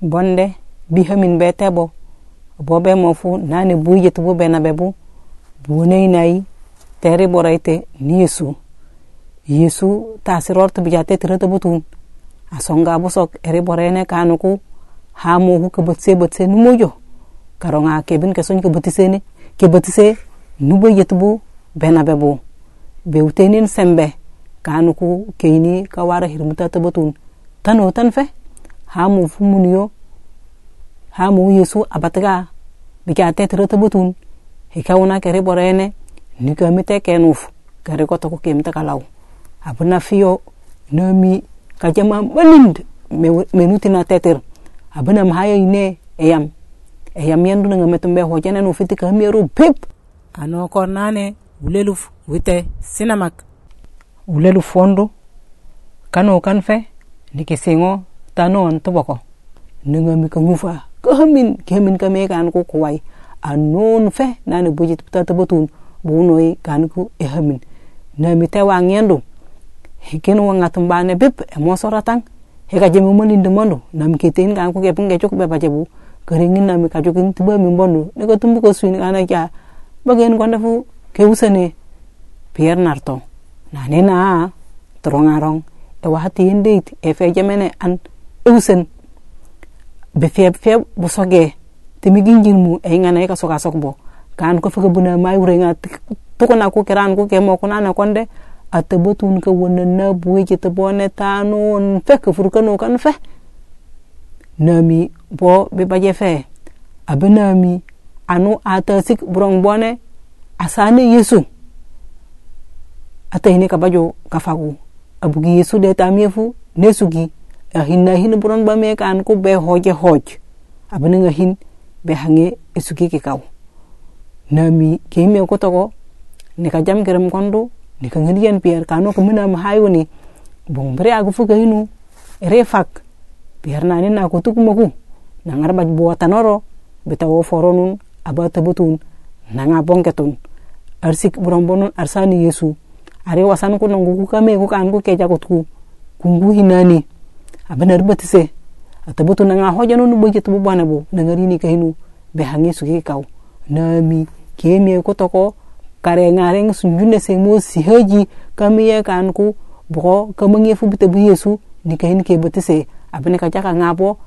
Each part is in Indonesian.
bonde bihamin be tebo bo. Be mo fu nani buyit bu be na be bu bunei nai teri boraite ni yesu yesu tasiror to bijate tirata butun. Asonga busok eri borene kanuku. Hamu hu ke botse botse numojo karonga kebin ke son ke botise ni ke botise nubo yetbu bena bebu. Bewtenin sembe kanuku keini kawara hirmuta tabutun tano tan fe hamu fumuniyo hamu yesu abataga. Bika tetere tabutun. Hikawuna kere borene. Nika mite kenuf kere koto ko kemta kalau. Abuna fiyo. Nami kajama malind. Menutina teter. Abuna mahaya ine. Eyam. Eyam yandu nga metumbe hojane no fiti kamiero pip. Ano kornane uleluf wite sinamak. Uleluf fondo kano kan fe nike singo tanon toboko. Nengami ka ngufa. Kamin kemin kame kan ko kuwai. Anon fe nani bujit tata botun bunoi kan ku ehamin nami te wangendo hikin wangatum bane bip emosoratan heka jemi mani ndemondo nam keten kan ku kepun kecuk be pajebu keringin nami kajukin tiba mimbondo nego tumbu ko suin kana kya bagen kondafu keusene. Pier narto. Nane na. Trongarong ewahati yendeit efejemene an. E usen. Be fe fe bu soge timi ginjin mu e ngana ka soka sokbo. Kan ko fuka buna mai urenga tukuna ko kiran ko ke mo kuna na konde. Ata botun ka wona na buwe ke ta bone tano on fe ka no kan fe nami bo be baje fe. Abe nami anu ata sik burong bone asane yesu. Ata hine ka bajo ka fagu. Abugi yesu de tamie fu ne sugi a hinna hin burong ba me kan ko be hoje hoj. Abe nga hin be hange esugi ke kaw nami ke me ko to ni ka jam kerem kondo ni ka ngedian pier kano ko mina ma hayo ni bong bre agu fu hinu ere fak. Pier na ni na ko tuku maku na ngar baj bo tanoro beta wo foronun aba tabutun na nga bonketun arsik buram bonon arsani yesu. Are wasan ko nangu ku kame ku kan ku ke jagot ku kungu hinani abenar batise atabutu na nga hojanu nu boje tubu bana bo na ngari ni kahinu. Be hangi su ke mi nami kemi ko toko kare ngare sunjune se mo si haji kamiye kan ku bo kamangi fu bita bu yesu ni kain ke batise abene ka jaka ngabo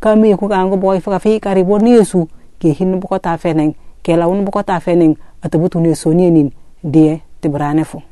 kami ku kan ko boy fa fi kare bo ni yesu. Ke hin bo ta feneng. Ke lawun bo ta feneng. Atabutu ne soniyenin die tibrane fu